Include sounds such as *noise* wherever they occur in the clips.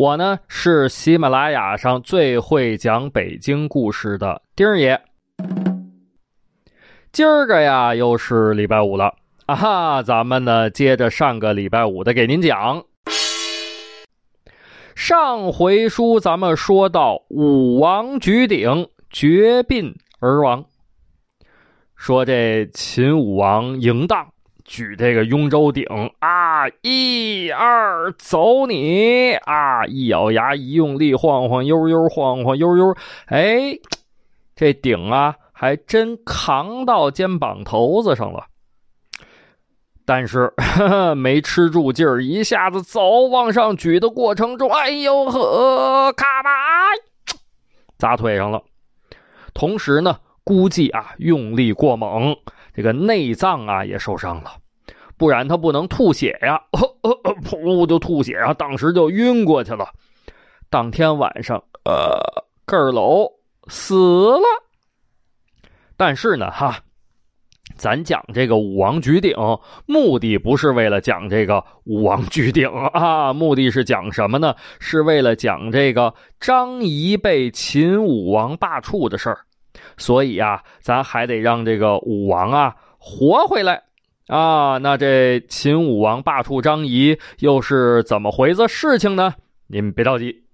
我呢是喜马拉雅上最会讲北京故事的丁儿爷。今儿个呀，又是礼拜五了。啊哈，咱们呢接着上个礼拜五的给您讲。上回书咱们说到武王举鼎绝病而亡，说这秦武王嬴荡举这个雍州鼎啊，一二走你啊！一咬牙一用力晃晃悠悠晃晃悠悠，哎，这鼎啊还真扛到肩膀头子上了。但是没吃住劲儿，一下子走往上举的过程中，哎呦呵，咔吧，砸腿上了。同时呢，估计啊用力过猛，这个内脏啊也受伤了，不然他不能吐血呀，噗就吐血啊，当时就晕过去了。当天晚上，呃，个儿楼死了。但是呢，哈。咱讲这个武王举鼎，目的不是为了讲这个武王举鼎啊，目的是讲什么呢？是为了讲这个张仪被秦武王罢黜的事儿。所以啊，咱还得让这个武王啊活回来啊。那这秦武王罢黜张仪又是怎么回子事情呢？您别着急，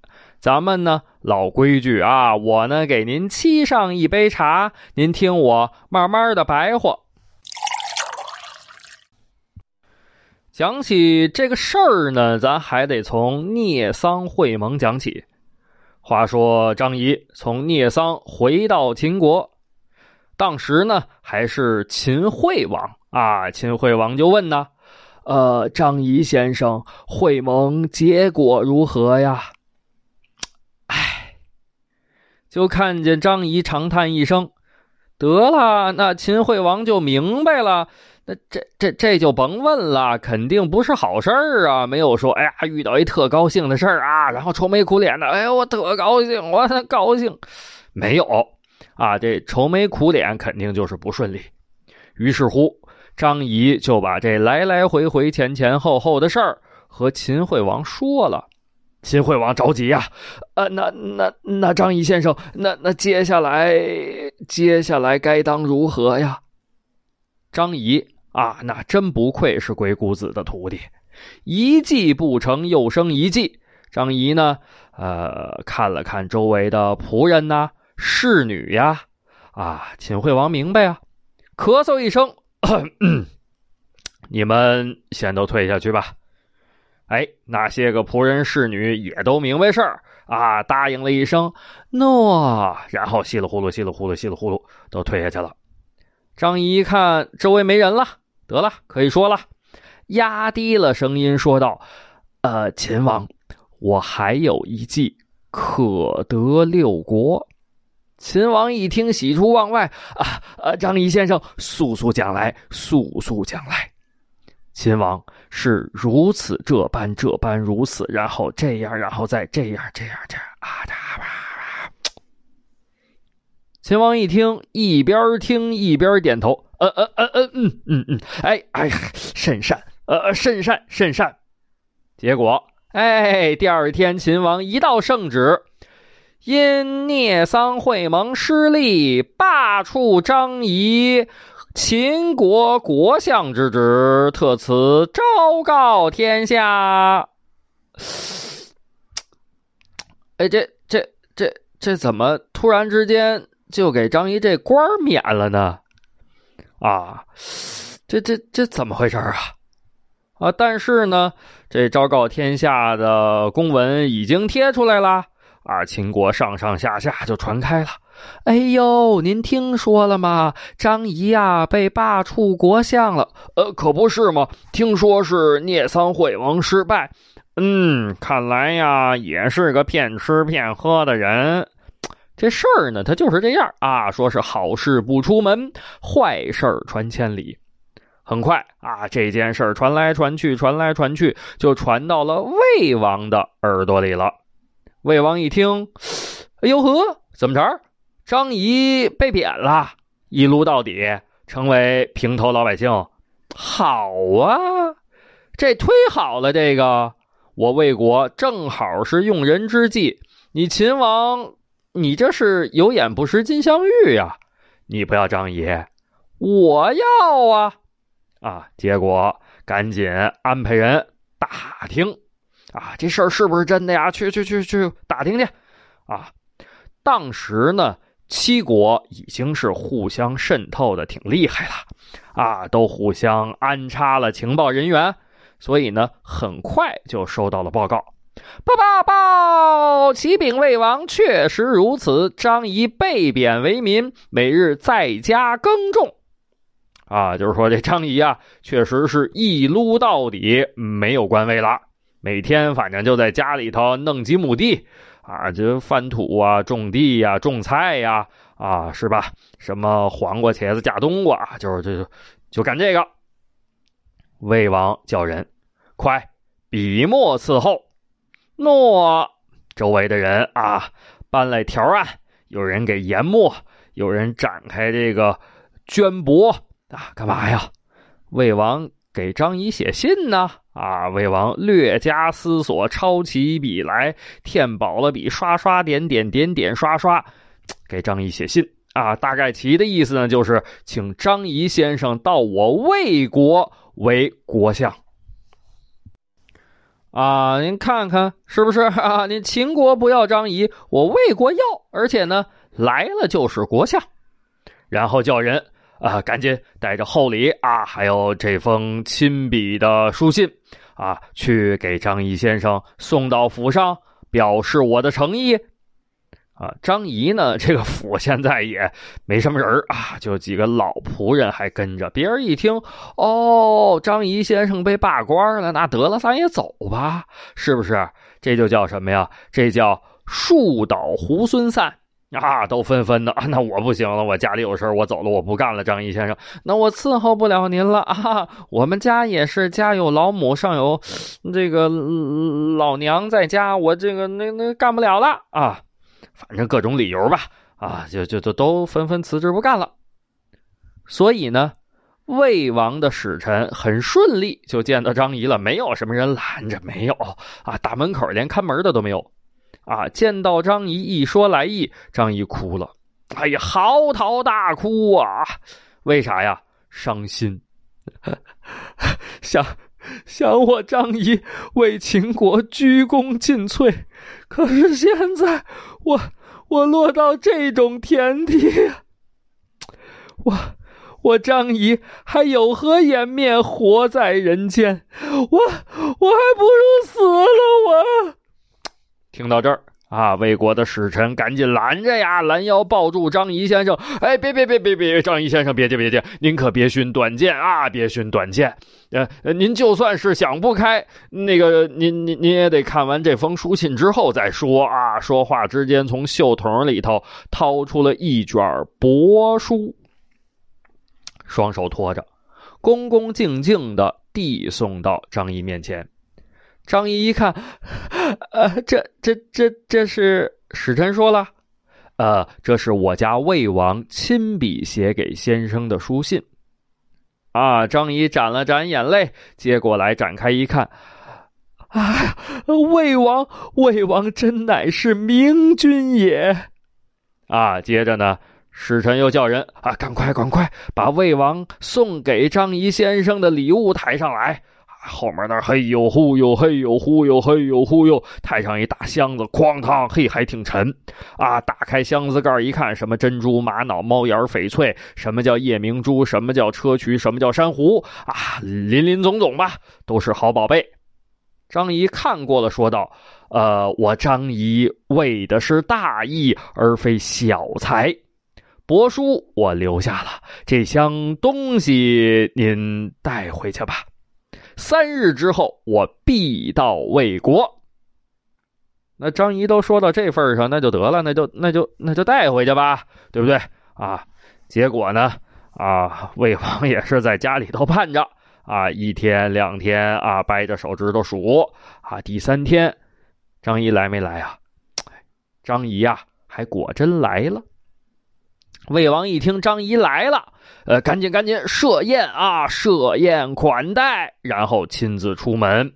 咱们呢老规矩啊，我呢给您沏上一杯茶，您听我慢慢的白话。讲起这个事儿呢，咱还得从聂桑会盟讲起。话说张仪从聂桑回到秦国，当时呢还是秦惠王啊。秦惠王就问呢：“呃，张仪先生，会盟结果如何呀？”哎，就看见张仪长叹一声：“得了。”那秦惠王就明白了。那这这这就甭问了，肯定不是好事儿啊！没有说，哎呀，遇到一特高兴的事儿啊，然后愁眉苦脸的，哎呦，我特高兴，我特高兴，没有啊，这愁眉苦脸肯定就是不顺利。于是乎，张仪就把这来来回回、前前后后的事儿和秦惠王说了。秦惠王着急呀，呃，那那那张仪先生，那那接下来接下来该当如何呀？张仪。啊，那真不愧是鬼谷子的徒弟，一计不成又生一计。张仪呢，呃，看了看周围的仆人呐、侍女呀，啊，秦惠王明白啊，咳嗽一声，*clears throat* 你们先都退下去吧。哎，那些个仆人侍女也都明白事儿啊，答应了一声诺，然后稀里呼噜、稀里呼噜、稀里呼噜都退下去了。张仪一看周围没人了。得了，可以说了，压低了声音说道：“呃，秦王，我还有一计，可得六国。”秦王一听，喜出望外啊！呃，张仪先生，速速讲来，速速讲来。秦王是如此这般这般如此，然后这样，然后再这样这样这样啊！哒吧。秦王一听，一边听一边点头。呃呃呃呃嗯嗯嗯，哎哎，甚善，呃甚善甚善。结果，哎，第二天秦王一道圣旨，因聂桑会盟失利，罢黜张仪秦国国相之职，特此昭告天下。哎，这这这这怎么突然之间就给张仪这官免了呢？啊，这这这怎么回事啊？啊！但是呢，这昭告天下的公文已经贴出来了，啊，秦国上上下下就传开了。哎呦，您听说了吗？张仪呀，被罢黜国相了。呃，可不是吗？听说是聂桑会盟失败，嗯，看来呀，也是个骗吃骗喝的人。这事儿呢，他就是这样啊。说是好事不出门，坏事传千里。很快啊，这件事儿传来传去，传来传去，就传到了魏王的耳朵里了。魏王一听，哎呦呵，怎么着？张仪被贬了，一撸到底，成为平头老百姓。好啊，这忒好了，这个。我魏国正好是用人之际，你秦王，你这是有眼不识金镶玉呀！你不要张仪，我要啊！啊！结果赶紧安排人打听，啊，这事儿是不是真的呀？去去去去打听去！啊，当时呢，七国已经是互相渗透的挺厉害了，啊，都互相安插了情报人员。所以呢，很快就收到了报告。报报报！启禀魏王，确实如此。张仪被贬为民，每日在家耕种。啊，就是说这张仪啊，确实是一撸到底，没有官位了。每天反正就在家里头弄几亩地，啊，就翻土啊，种地呀，种菜呀，啊，是吧？什么黄瓜、茄子、架冬瓜，就是就就干这个。魏王叫人，快笔墨伺候。诺，周围的人啊，搬来条案，有人给研墨，有人展开这个绢帛啊，干嘛呀？魏王给张仪写信呢。啊，魏王略加思索，抄起笔来，填饱了笔，刷刷点点点点刷刷，给张仪写信啊。大概其的意思呢，就是请张仪先生到我魏国。为国相啊！您看看是不是 *laughs* 啊？您秦国不要张仪，我魏国要，而且呢来了就是国相。然后叫人啊，赶紧带着厚礼啊，还有这封亲笔的书信啊，去给张仪先生送到府上，表示我的诚意。啊，张仪呢？这个府现在也没什么人啊，就几个老仆人还跟着。别人一听，哦，张仪先生被罢官了，那得了，咱也走吧，是不是？这就叫什么呀？这叫树倒猢狲散啊！都纷纷的，那我不行了，我家里有事我走了，我不干了。张仪先生，那我伺候不了您了啊！我们家也是家有老母，上有这个老娘在家，我这个那那干不了了啊！反正各种理由吧，啊，就就就都纷纷辞职不干了。所以呢，魏王的使臣很顺利就见到张仪了，没有什么人拦着，没有啊，大门口连看门的都没有。啊，见到张仪一说来意，张仪哭了，哎呀，嚎啕大哭啊！为啥呀？伤心，*laughs* 想想我张仪为秦国鞠躬尽瘁，可是现在。我我落到这种田地，我我张仪还有何颜面活在人间？我我还不如死了！我听到这儿。啊！魏国的使臣赶紧拦着呀，拦腰抱住张仪先生。哎，别别别别别！张仪先生，别介别介，您可别寻短见啊！别寻短见。呃，您就算是想不开，那个您您您也得看完这封书信之后再说啊！说话之间，从袖筒里头掏出了一卷帛书，双手托着，恭恭敬敬的递送到张仪面前。张仪一看，呃，这这这这是使臣说了，呃，这是我家魏王亲笔写给先生的书信。啊，张仪沾了沾眼泪，接过来展开一看，啊，魏王，魏王真乃是明君也。啊，接着呢，使臣又叫人啊，赶快赶快把魏王送给张仪先生的礼物抬上来。后面那嘿呦呼呦嘿呦呼呦嘿呦忽悠，抬上一大箱子，哐当，嘿，还挺沉啊！打开箱子盖一看，什么珍珠、玛瑙、猫眼、翡翠，什么叫夜明珠，什么叫砗磲，什么叫珊瑚啊，林林总总吧，都是好宝贝。张仪看过了，说道：“呃，我张仪为的是大义，而非小财。帛书我留下了，这箱东西您带回去吧。”三日之后，我必到魏国。那张仪都说到这份上，那就得了，那就那就那就带回去吧，对不对啊？结果呢，啊，魏王也是在家里头盼着啊，一天两天啊，掰着手指头数啊，第三天，张仪来没来啊？*tsk* 张仪呀，还果真来了。魏王一听张仪来了，呃，赶紧赶紧设宴啊，设宴款待，然后亲自出门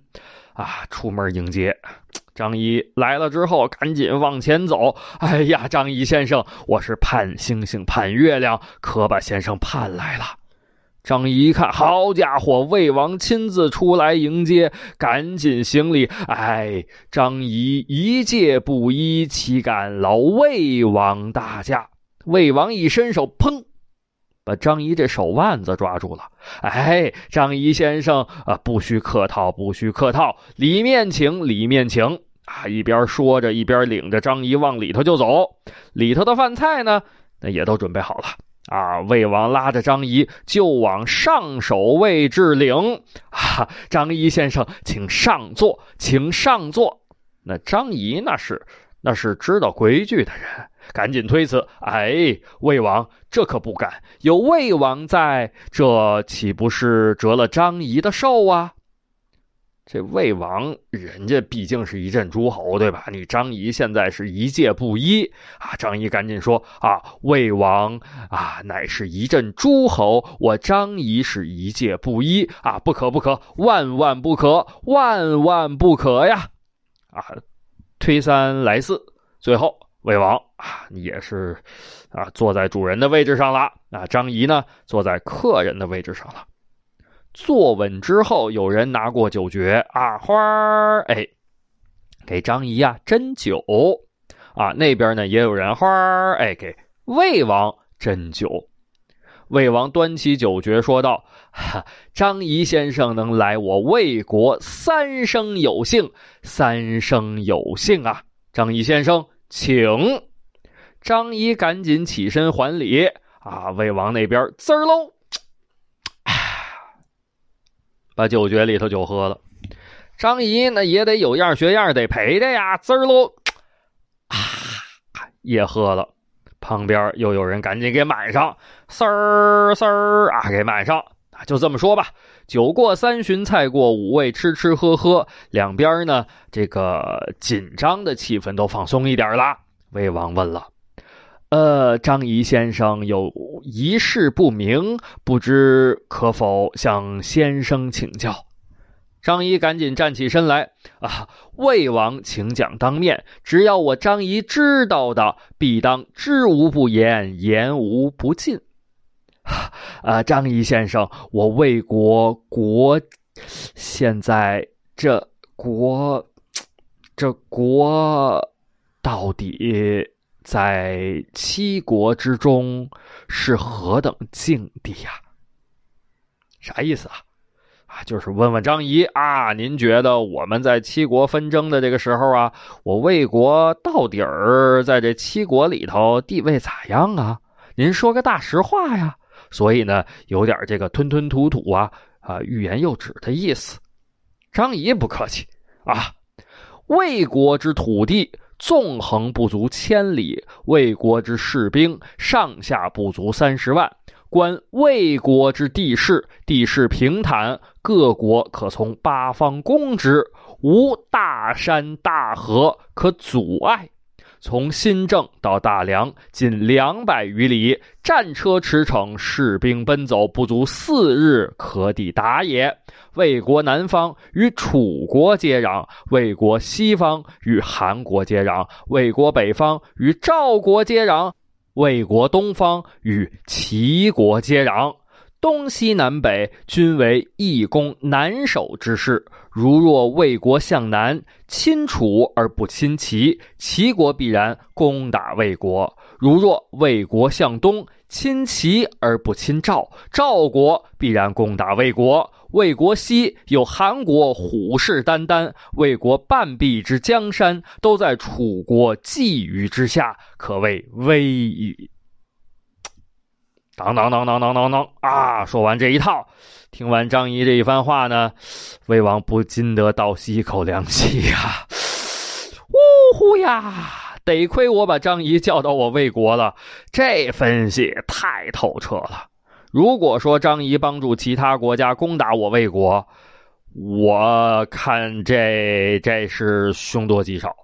啊，出门迎接。张仪来了之后，赶紧往前走。哎呀，张仪先生，我是盼星星盼月亮，可把先生盼来了。张仪一看，好家伙，魏王亲自出来迎接，赶紧行礼。哎，张仪一介布衣，岂敢劳魏王大驾？魏王一伸手，砰，把张仪这手腕子抓住了。哎，张仪先生啊，不需客套，不需客套，里面请，里面请。啊，一边说着，一边领着张仪往里头就走。里头的饭菜呢，那也都准备好了。啊，魏王拉着张仪就往上首位置领。啊，张仪先生，请上座，请上座。那张仪那是那是知道规矩的人，赶紧推辞。哎，魏王，这可不敢，有魏王在，这岂不是折了张仪的寿啊？这魏王，人家毕竟是一镇诸侯，对吧？你张仪现在是一介布衣啊！张仪赶紧说：“啊，魏王啊，乃是一镇诸侯，我张仪是一介布衣啊，不可不可，万万不可，万万不可呀！”啊，推三来四，最后魏王啊，也是啊，坐在主人的位置上了啊，张仪呢，坐在客人的位置上了。坐稳之后，有人拿过酒爵啊，花儿哎，给张仪啊斟酒啊。那边呢也有人花儿哎，给魏王斟酒。魏王端起酒爵说道：“哈，张仪先生能来我魏国，三生有幸，三生有幸啊！张仪先生，请。”张仪赶紧起身还礼啊。魏王那边滋儿喽。把酒爵里头酒喝了，张仪那也得有样学样，得陪着呀，滋儿喽，啊，也喝了。旁边又有人赶紧给满上，滋儿丝儿啊，给满上。就这么说吧，酒过三巡，菜过五味，吃吃喝喝，两边呢这个紧张的气氛都放松一点了。魏王问了。呃，张仪先生有一事不明，不知可否向先生请教？张仪赶紧站起身来啊！魏王，请讲当面，只要我张仪知道的，必当知无不言，言无不尽。啊，张仪先生，我魏国国现在这国这国到底？在七国之中是何等境地呀？啥意思啊？啊，就是问问张仪啊，您觉得我们在七国纷争的这个时候啊，我魏国到底儿在这七国里头地位咋样啊？您说个大实话呀！所以呢，有点这个吞吞吐吐啊啊，欲言又止的意思。张仪不客气啊，魏国之土地。纵横不足千里，魏国之士兵上下不足三十万。观魏国之地势，地势平坦，各国可从八方攻之，无大山大河可阻碍。从新郑到大梁，仅两百余里，战车驰骋，士兵奔走，不足四日可抵达也。魏国南方与楚国接壤，魏国西方与韩国接壤，魏国北方与赵国接壤，魏国东方与齐国接壤。东西南北均为易攻难守之势。如若魏国向南侵楚而不侵齐，齐国必然攻打魏国；如若魏国向东侵齐而不侵赵，赵国必然攻打魏国。魏国西有韩国虎视眈眈，魏国半壁之江山都在楚国觊觎之下，可谓危矣。当当当当当当当啊！说完这一套，听完张仪这一番话呢，魏王不禁得倒吸一口凉气呀！*laughs* 呜呼呀！得亏我把张仪叫到我魏国了，这分析太透彻了。如果说张仪帮助其他国家攻打我魏国，我看这这是凶多吉少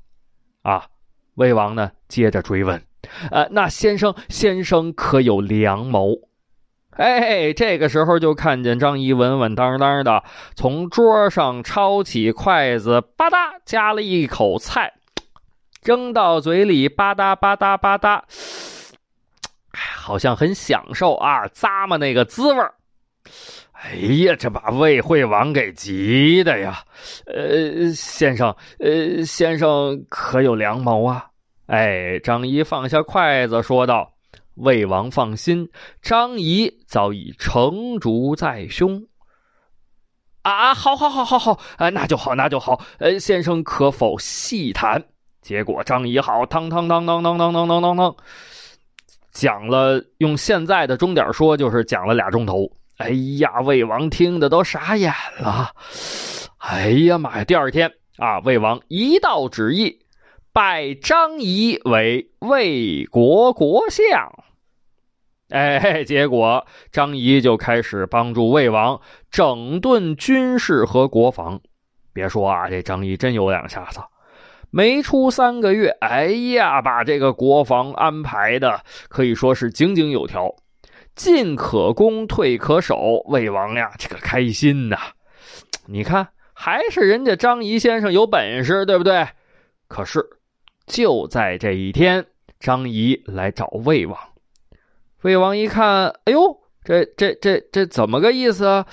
啊！魏王呢，接着追问：“呃，那先生，先生可有良谋？”哎，这个时候就看见张仪稳稳当当的从桌上抄起筷子，吧嗒夹了一口菜，扔到嘴里，吧嗒吧嗒吧嗒，好像很享受啊，咂摸那个滋味哎呀，这把魏惠王给急的呀！呃，先生，呃，先生可有良谋啊？哎，张仪放下筷子说道。魏王放心，张仪早已成竹在胸。啊，好，好，好，好，好，呃，那就好，那就好。呃，先生可否细谈？结果张仪好，当当当当当当当当当，讲了，用现在的钟点说，就是讲了俩钟头。哎呀，魏王听的都傻眼了。哎呀妈呀！第二天啊，魏王一道旨意，拜张仪为魏国国相。哎，结果张仪就开始帮助魏王整顿军事和国防。别说啊，这张仪真有两下子。没出三个月，哎呀，把这个国防安排的可以说是井井有条，进可攻，退可守。魏王呀，这个开心呐！你看，还是人家张仪先生有本事，对不对？可是就在这一天，张仪来找魏王。魏王一看，哎呦，这这这这怎么个意思啊？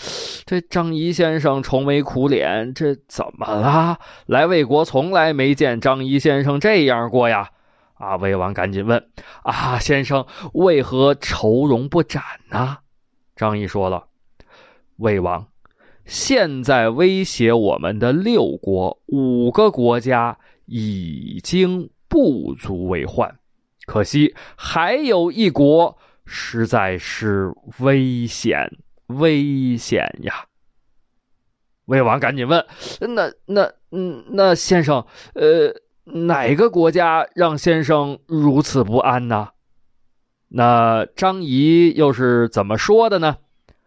这张仪先生愁眉苦脸，这怎么了？来魏国从来没见张仪先生这样过呀！啊，魏王赶紧问：啊，先生为何愁容不展呢？张仪说了：魏王，现在威胁我们的六国五个国家已经不足为患，可惜还有一国。实在是危险，危险呀！魏王赶紧问：“那、那、嗯，那先生，呃，哪个国家让先生如此不安呢？”那张仪又是怎么说的呢？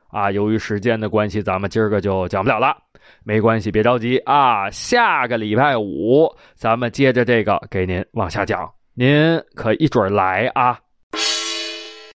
啊，由于时间的关系，咱们今儿个就讲不了了。没关系，别着急啊，下个礼拜五咱们接着这个给您往下讲，您可一准来啊。